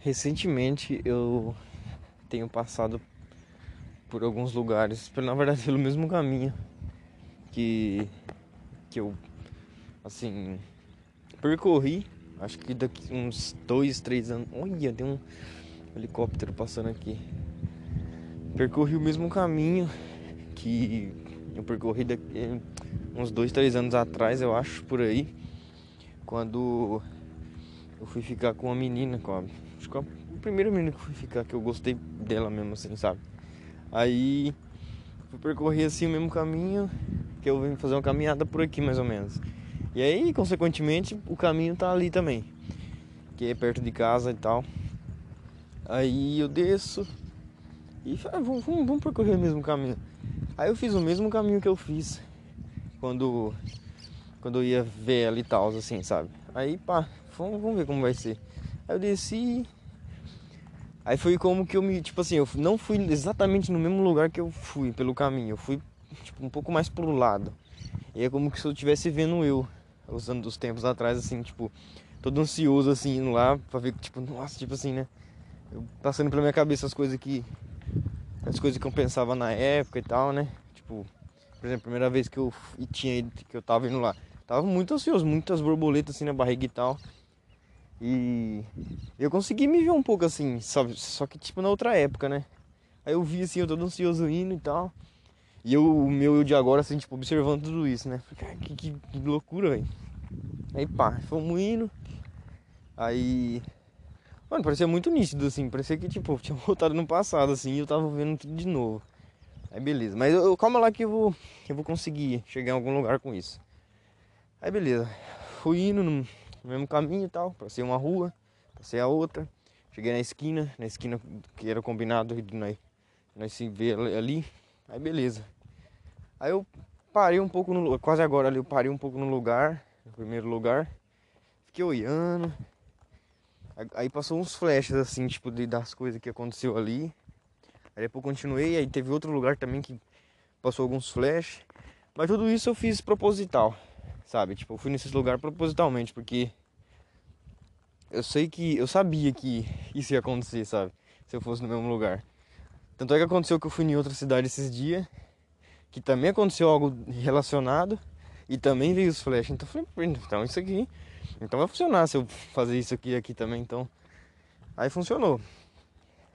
Recentemente eu tenho passado por alguns lugares, na verdade pelo mesmo caminho que que eu assim percorri, acho que daqui uns dois, três anos. Olha, tem um helicóptero passando aqui. Percorri o mesmo caminho que eu percorri daqui, uns dois, três anos atrás, eu acho, por aí, quando eu fui ficar com uma menina, com a, acho que a primeira menina que eu fui ficar, que eu gostei dela mesmo, assim, sabe? Aí fui percorrer assim o mesmo caminho que eu vim fazer uma caminhada por aqui mais ou menos. E aí, consequentemente, o caminho tá ali também, que é perto de casa e tal. Aí eu desço e ah, vamos, vamos, vamos percorrer o mesmo caminho. Aí eu fiz o mesmo caminho que eu fiz quando quando eu ia ver ela e tal, assim, sabe? Aí pá, vamos, vamos ver como vai ser. Aí eu desci. Aí foi como que eu me. Tipo assim, eu não fui exatamente no mesmo lugar que eu fui pelo caminho. Eu fui tipo, um pouco mais pro lado. E é como que se eu estivesse vendo eu, usando dos tempos atrás, assim, tipo, todo ansioso, assim, indo lá pra ver, tipo, nossa, tipo assim, né? Eu passando pela minha cabeça as coisas que. As coisas que eu pensava na época e tal, né? Tipo, por exemplo, a primeira vez que eu tinha que eu tava indo lá. Tava muito ansioso, muitas borboletas assim na barriga e tal. E eu consegui me ver um pouco assim? Só que tipo na outra época, né? Aí eu vi assim, eu todo ansioso indo e tal. E eu, o meu eu de agora, assim, tipo, observando tudo isso, né? Falei, que, que, que loucura, velho. Aí pá, fomos indo. Aí. Mano, parecia muito nítido, assim. Parecia que, tipo, tinha voltado no passado, assim, e eu tava vendo tudo de novo. Aí beleza. Mas eu, calma lá que eu vou. Eu vou conseguir chegar em algum lugar com isso. Aí beleza. Fui indo no mesmo caminho e tal. Passei uma rua, passei a outra. Cheguei na esquina, na esquina que era combinado de nós, nós se ver ali. Aí beleza. Aí eu parei um pouco no quase agora ali, eu parei um pouco no lugar, no primeiro lugar. Fiquei olhando. Aí passou uns flashes assim, tipo, de, das coisas que aconteceu ali. Aí depois continuei, aí teve outro lugar também que passou alguns flashes. Mas tudo isso eu fiz proposital, sabe? Tipo, eu fui nesse lugar propositalmente, porque eu sei que. Eu sabia que isso ia acontecer, sabe? Se eu fosse no mesmo lugar. Tanto é que aconteceu que eu fui em outra cidade esses dias, que também aconteceu algo relacionado e também veio os flash. Então eu falei, então isso aqui, então vai funcionar se eu fazer isso aqui aqui também, então. Aí funcionou.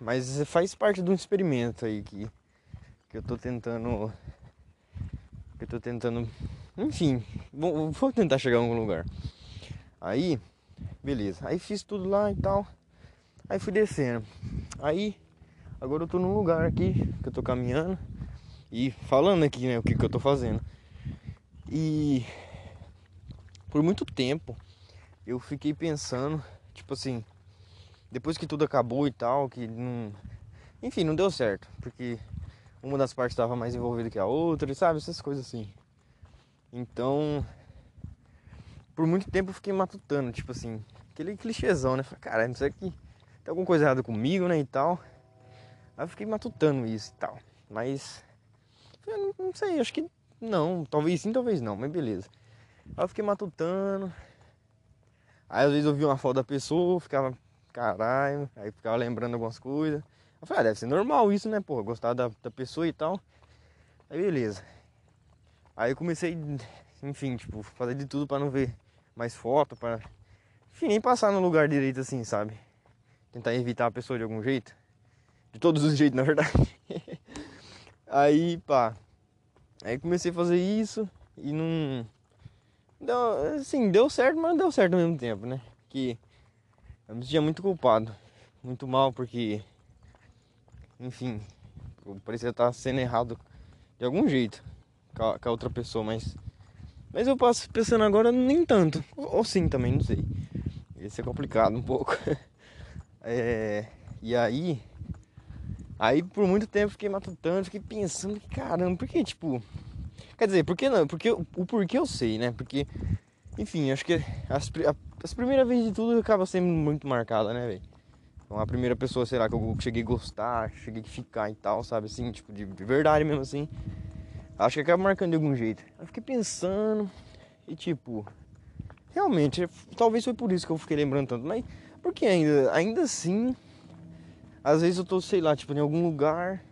Mas faz parte de um experimento aí que, que eu tô tentando. Que eu tô tentando. Enfim, vou, tentar chegar a algum lugar. Aí, beleza. Aí fiz tudo lá e tal. Aí fui descendo. Aí Agora eu tô num lugar aqui que eu tô caminhando e falando aqui, né, o que que eu tô fazendo. E por muito tempo eu fiquei pensando, tipo assim, depois que tudo acabou e tal, que não, enfim, não deu certo, porque uma das partes estava mais envolvida que a outra, sabe, essas coisas assim. Então, por muito tempo eu fiquei matutando, tipo assim, aquele clichêzão, né? Falei, cara, não sei que tem alguma coisa errada comigo, né, e tal. Aí eu fiquei matutando isso e tal. Mas. Eu não, não sei, acho que não. Talvez sim, talvez não, mas beleza. Aí eu fiquei matutando. Aí às vezes eu via uma foto da pessoa, ficava, caralho, aí ficava lembrando algumas coisas. Eu falei, ah, deve ser normal isso, né, pô, gostar da, da pessoa e tal. Aí beleza. Aí eu comecei, enfim, tipo, fazer de tudo para não ver mais foto, para enfim, nem passar no lugar direito assim, sabe? Tentar evitar a pessoa de algum jeito. De todos os jeitos, na verdade. aí, pá. Aí comecei a fazer isso e não. Deu, assim, deu certo, mas não deu certo ao mesmo tempo, né? Que eu me sentia muito culpado. Muito mal, porque. Enfim, parecia estar sendo errado de algum jeito com a, outra pessoa, mas. Mas eu passo pensando agora nem tanto. Ou, ou sim também, não sei. Ia ser complicado um pouco. é, e aí Aí por muito tempo fiquei matutando, fiquei pensando que caramba, por que tipo. Quer dizer, por que não? Porque o porquê eu sei, né? Porque, enfim, acho que as, as primeiras vezes de tudo acaba sendo muito marcada, né, velho? Então a primeira pessoa, será que eu cheguei a gostar, cheguei a ficar e tal, sabe? Assim, tipo, de, de verdade mesmo assim. Acho que acaba marcando de algum jeito. Eu fiquei pensando e tipo. Realmente, talvez foi por isso que eu fiquei lembrando tanto, mas Porque ainda, ainda assim, às vezes eu tô, sei lá, tipo, em algum lugar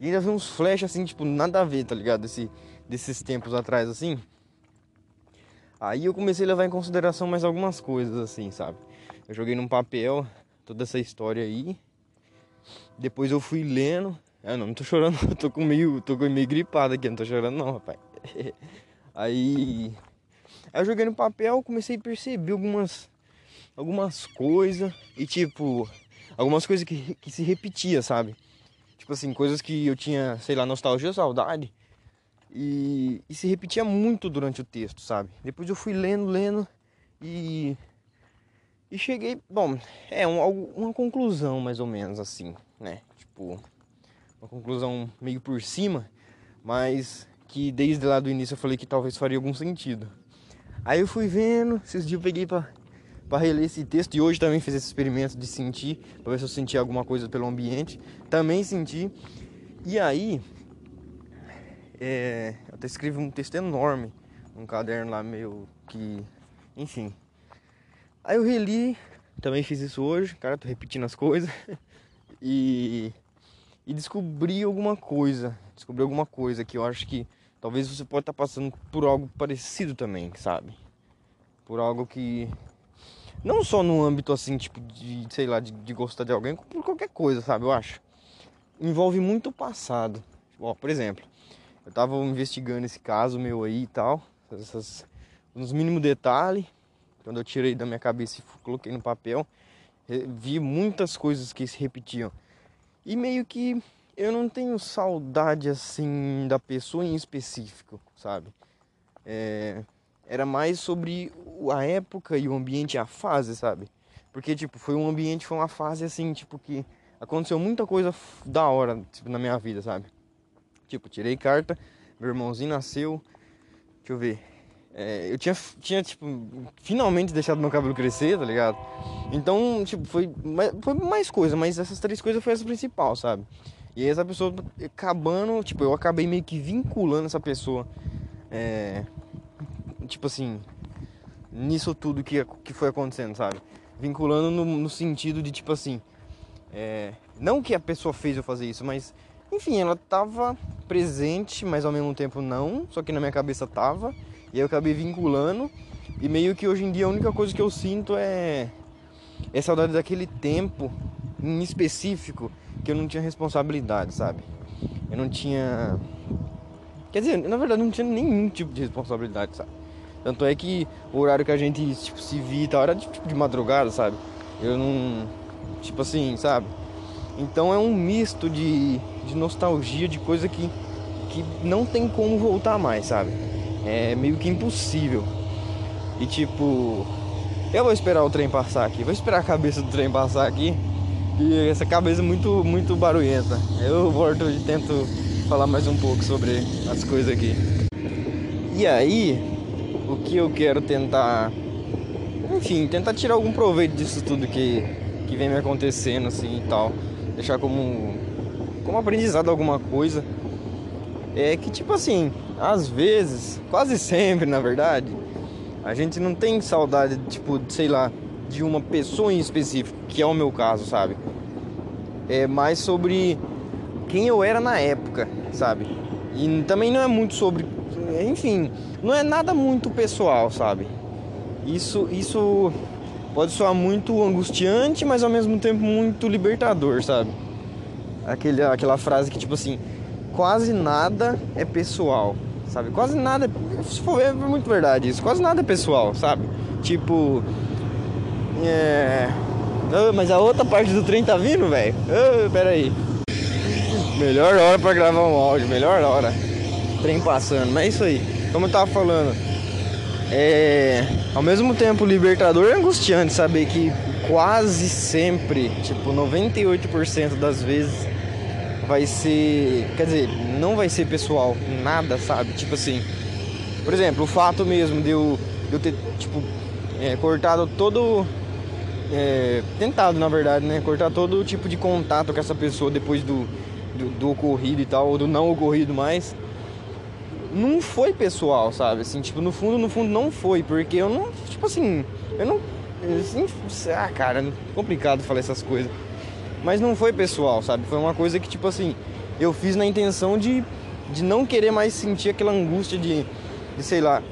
e ainda vem uns flash assim, tipo, nada a ver, tá ligado? Esse, desses tempos atrás, assim. Aí eu comecei a levar em consideração mais algumas coisas, assim, sabe? Eu joguei num papel toda essa história aí. Depois eu fui lendo. Ah, não, não tô chorando, eu tô com meio, tô com meio gripado aqui, não tô chorando não, rapaz. Aí, aí eu joguei no papel, comecei a perceber algumas algumas coisas e tipo, algumas coisas que, que se repetia, sabe? Tipo assim, coisas que eu tinha, sei lá, nostalgia, saudade. E, e se repetia muito durante o texto, sabe? Depois eu fui lendo, lendo e e cheguei, bom, é um, uma conclusão mais ou menos assim, né? Tipo, uma conclusão meio por cima, mas que desde lá do início eu falei que talvez faria algum sentido. Aí eu fui vendo, esses dias eu peguei pra, pra reler esse texto e hoje também fiz esse experimento de sentir, pra ver se eu senti alguma coisa pelo ambiente. Também senti. E aí, é, eu até escrevi um texto enorme, um caderno lá meio que. Enfim, Aí eu reli, também fiz isso hoje, cara, tô repetindo as coisas. e, e descobri alguma coisa, descobri alguma coisa que eu acho que talvez você pode estar passando por algo parecido também, sabe? Por algo que não só no âmbito assim, tipo de, sei lá, de, de gostar de alguém, por qualquer coisa, sabe? Eu acho. Envolve muito o passado. Ó, por exemplo, eu tava investigando esse caso meu aí e tal, essas, nos mínimos detalhes quando eu tirei da minha cabeça e coloquei no papel, vi muitas coisas que se repetiam. E meio que eu não tenho saudade assim da pessoa em específico, sabe? É, era mais sobre a época e o ambiente, a fase, sabe? Porque, tipo, foi um ambiente, foi uma fase assim, tipo, que aconteceu muita coisa da hora tipo, na minha vida, sabe? Tipo, tirei carta, meu irmãozinho nasceu, deixa eu ver, é, eu tinha, tinha, tipo, finalmente deixado meu cabelo crescer, tá ligado? Então, tipo, foi, foi mais coisa, mas essas três coisas foi essa principal, sabe? E aí essa pessoa acabando, tipo, eu acabei meio que vinculando essa pessoa, é, tipo assim, nisso tudo que, que foi acontecendo, sabe? Vinculando no, no sentido de, tipo assim, é, não que a pessoa fez eu fazer isso, mas, enfim, ela tava presente, mas ao mesmo tempo não, só que na minha cabeça tava. E eu acabei vinculando. E meio que hoje em dia a única coisa que eu sinto é, é saudade daquele tempo em específico que eu não tinha responsabilidade, sabe? Eu não tinha. Quer dizer, na verdade não tinha nenhum tipo de responsabilidade, sabe? Tanto é que o horário que a gente tipo, se via tal era tipo de madrugada, sabe? Eu não. Tipo assim, sabe? Então é um misto de, de nostalgia, de coisa que, que não tem como voltar mais, sabe? É meio que impossível. E tipo, eu vou esperar o trem passar aqui, vou esperar a cabeça do trem passar aqui. E essa cabeça é muito, muito barulhenta. Eu volto e tento falar mais um pouco sobre as coisas aqui. E aí, o que eu quero tentar, enfim, tentar tirar algum proveito disso tudo que, que vem me acontecendo assim e tal. Deixar como, como aprendizado alguma coisa. É que tipo assim, às vezes, quase sempre na verdade, a gente não tem saudade, tipo, sei lá, de uma pessoa em específico, que é o meu caso, sabe? É mais sobre quem eu era na época, sabe? E também não é muito sobre, enfim, não é nada muito pessoal, sabe? Isso, isso pode soar muito angustiante, mas ao mesmo tempo muito libertador, sabe? Aquele, aquela frase que tipo assim, quase nada é pessoal, sabe? Quase nada, se for é muito verdade isso, quase nada é pessoal, sabe? Tipo, é... Oh, mas a outra parte do trem tá vindo, velho? Oh, pera aí. Melhor hora para gravar um áudio, melhor hora. Trem passando, mas é isso aí. Como eu tava falando, é... Ao mesmo tempo libertador é angustiante saber que quase sempre, tipo 98% das vezes vai ser. Quer dizer, não vai ser pessoal, nada, sabe? Tipo assim. Por exemplo, o fato mesmo de eu, de eu ter, tipo, é, cortado todo. É, tentado, na verdade, né? Cortar todo tipo de contato com essa pessoa depois do, do, do ocorrido e tal, ou do não ocorrido mais. Não foi pessoal, sabe? Assim, tipo, no fundo, no fundo não foi, porque eu não. Tipo assim, eu não Ah, cara, complicado falar essas coisas. Mas não foi pessoal, sabe? Foi uma coisa que, tipo assim, eu fiz na intenção de, de não querer mais sentir aquela angústia de, de sei lá,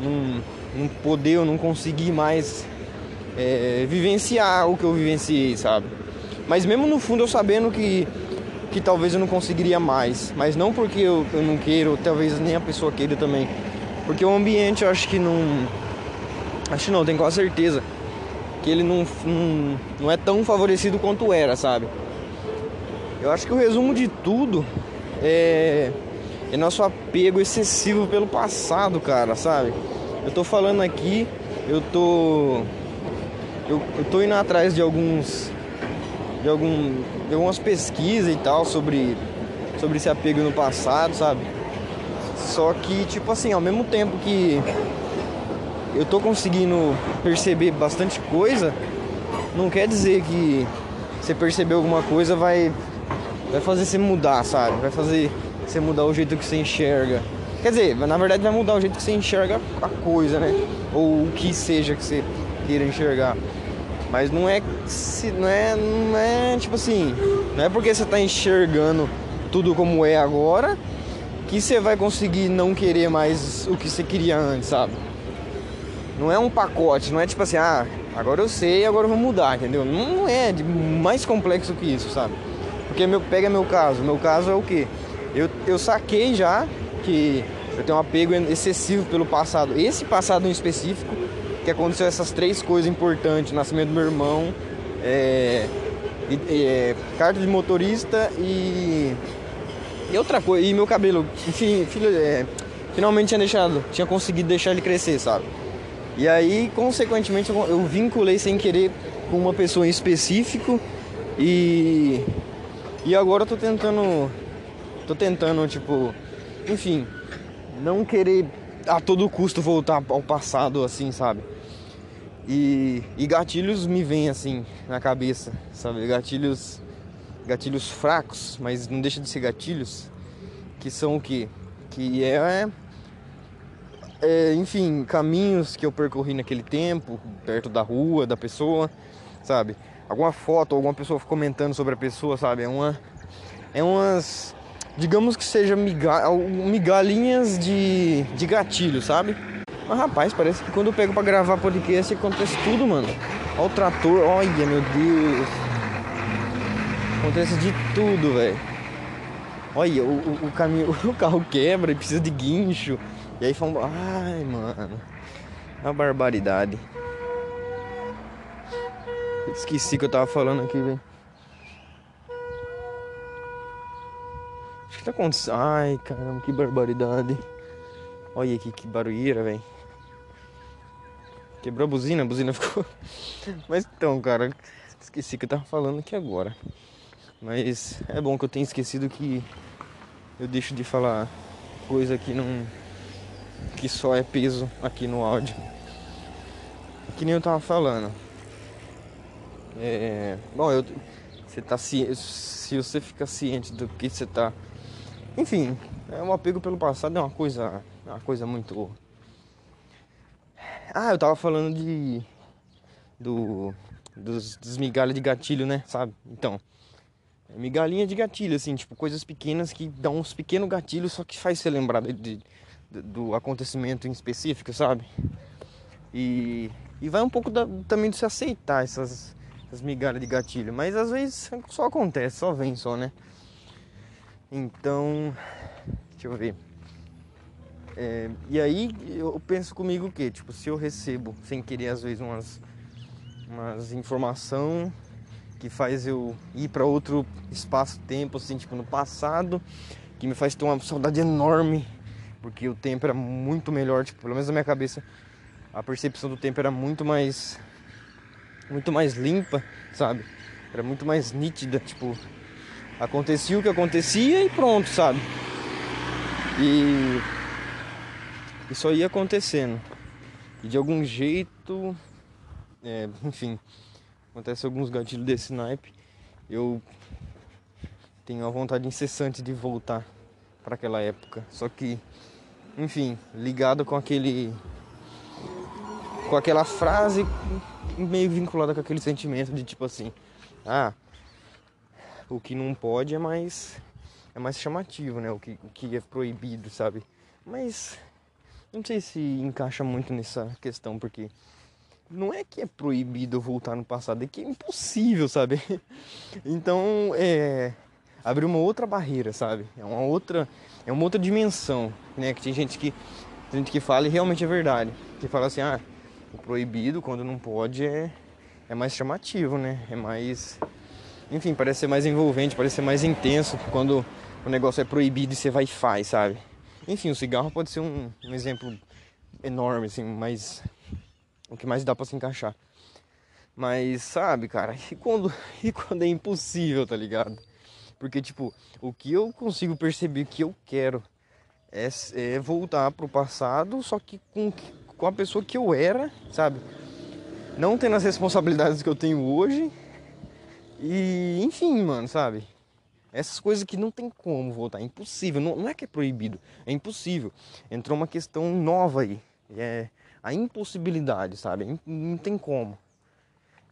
não, não poder ou não conseguir mais é, vivenciar o que eu vivenciei, sabe? Mas mesmo no fundo eu sabendo que, que talvez eu não conseguiria mais. Mas não porque eu, eu não queiro, talvez nem a pessoa queira também. Porque o ambiente eu acho que não. Acho não, tenho quase certeza que ele não, não, não é tão favorecido quanto era, sabe? Eu acho que o resumo de tudo é, é nosso apego excessivo pelo passado, cara, sabe? Eu tô falando aqui, eu tô. Eu, eu tô indo atrás de alguns. De, algum, de algumas pesquisas e tal sobre, sobre esse apego no passado, sabe? Só que, tipo assim, ao mesmo tempo que eu tô conseguindo perceber bastante coisa, não quer dizer que você perceber alguma coisa vai, vai fazer você mudar, sabe? Vai fazer você mudar o jeito que você enxerga. Quer dizer, na verdade vai mudar o jeito que você enxerga a coisa, né? Ou o que seja que você queira enxergar. Mas não é, não é, não é tipo assim, não é porque você tá enxergando tudo como é agora que você vai conseguir não querer mais o que você queria antes, sabe? Não é um pacote, não é tipo assim, ah, agora eu sei, agora eu vou mudar, entendeu? Não é mais complexo que isso, sabe? Porque meu, pega meu caso, meu caso é o que? Eu, eu saquei já que eu tenho um apego excessivo pelo passado. Esse passado em específico, que aconteceu essas três coisas importantes, nascimento do meu irmão, é, é, carta de motorista e, e outra coisa, e meu cabelo, enfim, filho, é, finalmente tinha deixado, tinha conseguido deixar ele crescer, sabe? E aí, consequentemente, eu, vinculei sem querer com uma pessoa em específico e e agora eu tô tentando tô tentando, tipo, enfim, não querer a todo custo voltar ao passado assim, sabe? E, e gatilhos me vêm assim na cabeça, sabe? Gatilhos gatilhos fracos, mas não deixa de ser gatilhos, que são o que? Que é é, enfim, caminhos que eu percorri naquele tempo, perto da rua, da pessoa, sabe? Alguma foto, alguma pessoa comentando sobre a pessoa, sabe? É uma. É umas. Digamos que seja miga, migalhinhas de, de gatilho, sabe? Mas rapaz, parece que quando eu pego pra gravar podcast acontece tudo, mano. Olha o trator, olha meu Deus. Acontece de tudo, velho. Olha, o, o, o, caminho, o carro quebra e precisa de guincho. E aí fomos. Ai, mano. É uma barbaridade. Esqueci que eu tava falando aqui, velho. Acho que tá acontecendo. Ai, caramba, que barbaridade. Olha aqui que barulheira, velho. Quebrou a buzina, a buzina ficou. Mas então, cara, esqueci que eu tava falando aqui agora. Mas é bom que eu tenha esquecido que eu deixo de falar coisa que não que só é peso aqui no áudio. Que nem eu tava falando. É, bom, eu, você tá se, se você fica ciente do que você tá. Enfim, é um apego pelo passado é uma coisa, é uma coisa muito. Ah, eu tava falando de do dos, dos migalhas de gatilho, né? Sabe? Então, migalhinha de gatilho, assim, tipo coisas pequenas que dão uns pequenos gatilhos, só que faz você lembrar de, de do acontecimento em específico, sabe? E, e vai um pouco da, também de se aceitar essas, essas migalhas de gatilho, mas às vezes só acontece, só vem só, né? Então, deixa eu ver. É, e aí eu penso comigo que? Tipo, se eu recebo sem querer às vezes umas, umas informação que faz eu ir para outro espaço-tempo, assim, tipo no passado, que me faz ter uma saudade enorme porque o tempo era muito melhor, tipo, pelo menos na minha cabeça, a percepção do tempo era muito mais muito mais limpa, sabe? Era muito mais nítida, tipo, acontecia o que acontecia e pronto, sabe? E isso ia acontecendo. E de algum jeito, é, enfim, acontece alguns gatilhos desse naipe, eu tenho a vontade incessante de voltar para aquela época. Só que enfim, ligado com aquele com aquela frase meio vinculada com aquele sentimento de tipo assim, ah, o que não pode é mais é mais chamativo, né? O que, o que é proibido, sabe? Mas não sei se encaixa muito nessa questão, porque não é que é proibido voltar no passado, é que é impossível, sabe? Então, é abre uma outra barreira, sabe? É uma outra, é uma outra dimensão, né? Que tem gente que tem gente que fala e realmente é verdade, que fala assim, ah, o proibido quando não pode é é mais chamativo, né? É mais enfim, parece ser mais envolvente, parece ser mais intenso quando o negócio é proibido e você vai e faz, sabe? Enfim, o cigarro pode ser um, um exemplo enorme, assim, mas o que mais dá para se encaixar. Mas sabe, cara, e quando, e quando é impossível, tá ligado? Porque, tipo, o que eu consigo perceber que eu quero é, é voltar pro passado, só que com, com a pessoa que eu era, sabe? Não tendo as responsabilidades que eu tenho hoje. E, enfim, mano, sabe? Essas coisas que não tem como voltar, é impossível. Não, não é que é proibido, é impossível. Entrou uma questão nova aí. É a impossibilidade, sabe? Não tem como.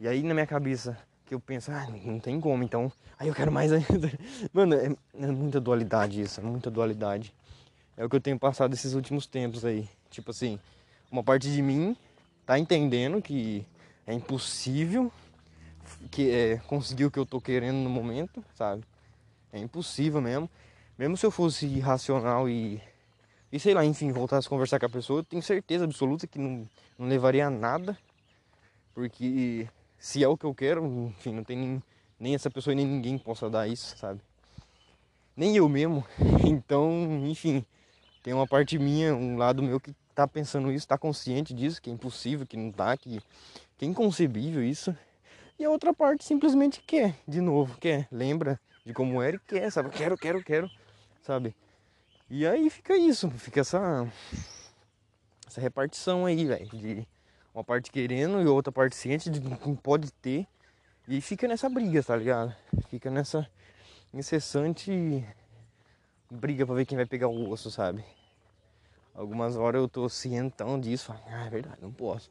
E aí na minha cabeça que eu penso, ah, não tem como, então. Aí eu quero mais ainda. Mano, é, é muita dualidade isso, é muita dualidade. É o que eu tenho passado esses últimos tempos aí. Tipo assim, uma parte de mim tá entendendo que é impossível que é, conseguir o que eu tô querendo no momento, sabe? É impossível mesmo. Mesmo se eu fosse irracional e. E sei lá, enfim, voltasse a conversar com a pessoa, eu tenho certeza absoluta que não, não levaria a nada. Porque se é o que eu quero, enfim, não tem nem, nem essa pessoa nem ninguém possa dar isso, sabe? Nem eu mesmo. Então, enfim, tem uma parte minha, um lado meu que tá pensando isso, tá consciente disso, que é impossível, que não tá, que, que é inconcebível isso. E a outra parte simplesmente quer, de novo, quer, lembra de como era e quer, sabe? Quero, quero, quero, sabe? E aí fica isso, fica essa essa repartição aí, velho, de uma parte querendo e outra parte ciente de não pode ter. E fica nessa briga, tá ligado? Fica nessa incessante briga pra ver quem vai pegar o osso, sabe? Algumas horas eu tô cientão disso, falo, ah, é verdade, não posso.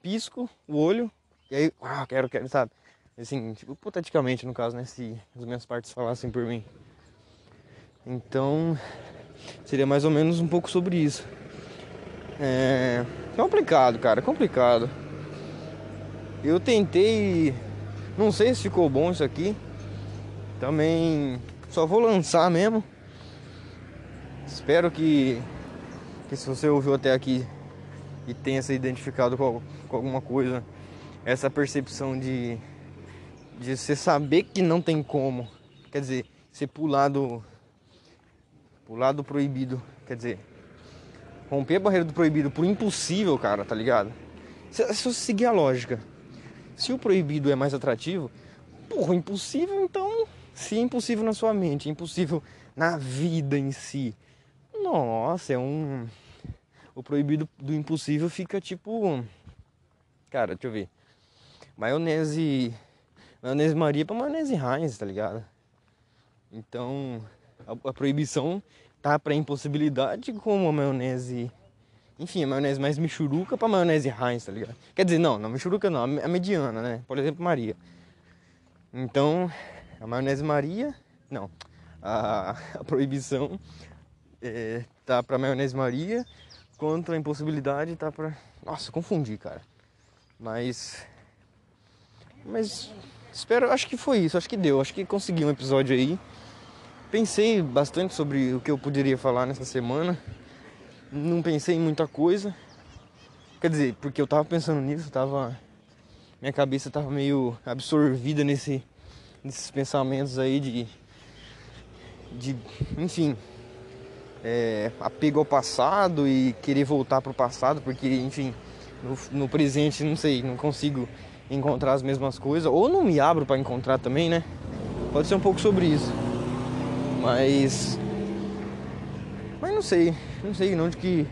Pisco o olho, e aí, ah, quero, quero, sabe? Assim, tipo, hipoteticamente no caso, né? Se as minhas partes falassem por mim. Então, seria mais ou menos um pouco sobre isso. É complicado, cara, complicado. Eu tentei, não sei se ficou bom isso aqui. Também só vou lançar mesmo. Espero que, que se você ouviu até aqui e tenha se identificado com, com alguma coisa, essa percepção de de você saber que não tem como. Quer dizer, você pular do. pular do proibido. Quer dizer, romper a barreira do proibido por impossível, cara, tá ligado? Se, se você seguir a lógica, se o proibido é mais atrativo, porra, impossível então. Se é impossível na sua mente, é impossível na vida em si. Nossa, é um. O proibido do impossível fica tipo. Cara, deixa eu ver. Maionese maionese Maria pra maionese Heinz, tá ligado? Então, a, a proibição tá pra impossibilidade como a maionese. Enfim, a maionese mais michuruca pra maionese Heinz, tá ligado? Quer dizer, não, não michuruca não, a mediana, né? Por exemplo, Maria. Então, a maionese Maria, não, a, a proibição é, tá pra maionese Maria, contra a impossibilidade tá pra. Nossa, confundi, cara. Mas. Mas Espero, acho que foi isso, acho que deu, acho que consegui um episódio aí. Pensei bastante sobre o que eu poderia falar nessa semana. Não pensei em muita coisa. Quer dizer, porque eu tava pensando nisso, tava minha cabeça tava meio absorvida nesse nesses pensamentos aí de de, enfim, é, apego ao passado e querer voltar pro passado, porque, enfim, no, no presente, não sei, não consigo encontrar as mesmas coisas, ou não me abro para encontrar também, né? Pode ser um pouco sobre isso. Mas mas não sei, não sei onde que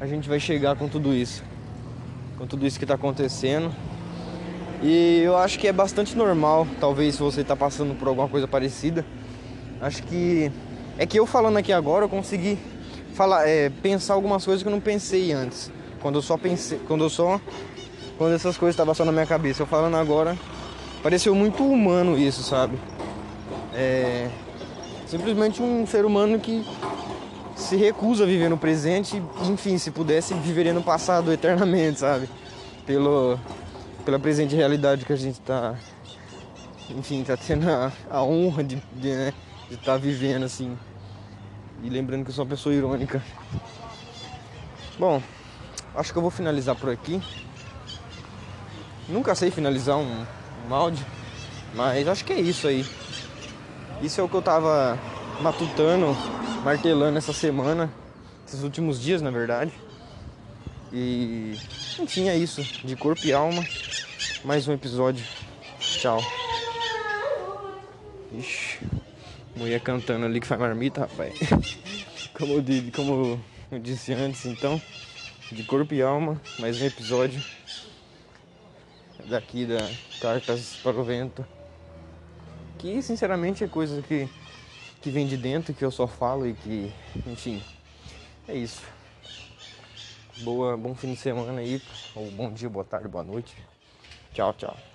a gente vai chegar com tudo isso. Com tudo isso que tá acontecendo. E eu acho que é bastante normal, talvez se você tá passando por alguma coisa parecida. Acho que é que eu falando aqui agora eu consegui falar, é, pensar algumas coisas que eu não pensei antes. Quando eu só pensei, quando eu só quando essas coisas estavam só na minha cabeça, eu falando agora, pareceu muito humano isso, sabe? É simplesmente um ser humano que se recusa a viver no presente, enfim, se pudesse viveria no passado eternamente, sabe? Pelo pela presente realidade que a gente tá enfim, tá tendo a, a honra de estar de, né, de tá vivendo assim. E lembrando que eu sou uma pessoa irônica. Bom, acho que eu vou finalizar por aqui. Nunca sei finalizar um, um áudio, mas acho que é isso aí. Isso é o que eu tava matutando, martelando essa semana, esses últimos dias, na verdade. E enfim, é isso. De corpo e alma. Mais um episódio. Tchau. Ixi, mulher cantando ali que faz marmita, rapaz. Como eu, disse, como eu disse antes, então, de corpo e alma, mais um episódio daqui da Cartas para o Vento. Que sinceramente é coisa que, que vem de dentro, que eu só falo e que, enfim, é isso. Boa, bom fim de semana aí, ou bom dia, boa tarde, boa noite. Tchau, tchau.